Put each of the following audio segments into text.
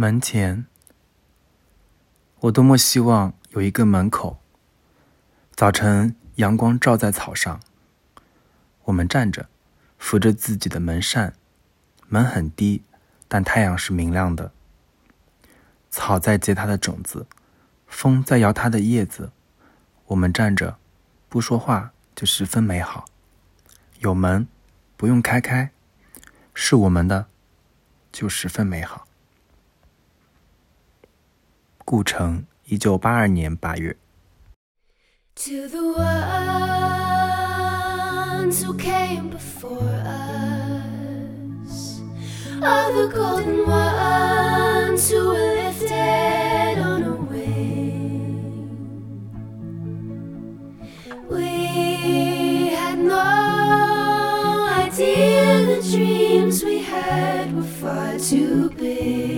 门前，我多么希望有一个门口。早晨，阳光照在草上，我们站着，扶着自己的门扇。门很低，但太阳是明亮的。草在结它的种子，风在摇它的叶子。我们站着，不说话，就十分美好。有门，不用开开，是我们的，就十分美好。故城，一九八二年八月。To the ones who came before us, all the golden ones who were lifted on a wing. We had no idea the dreams we had were far too big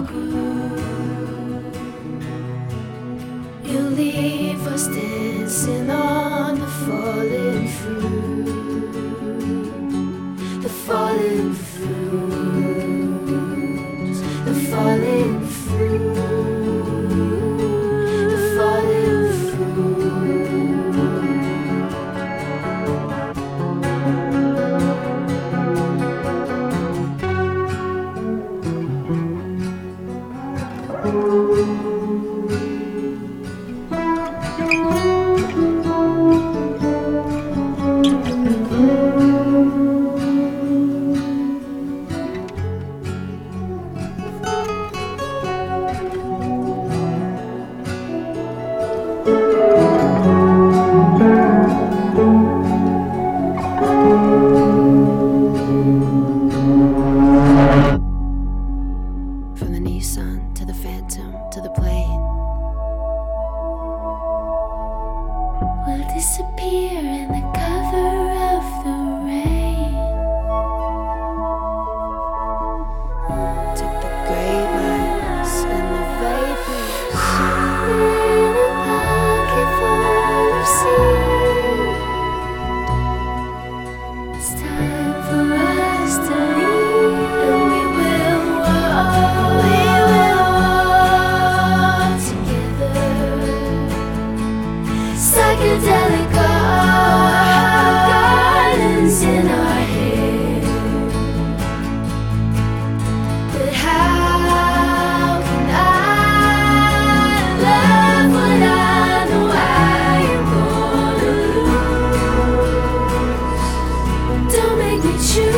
You leave us dancing on the falling fruit, fruit. We'll disappear in the 你去